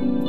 Música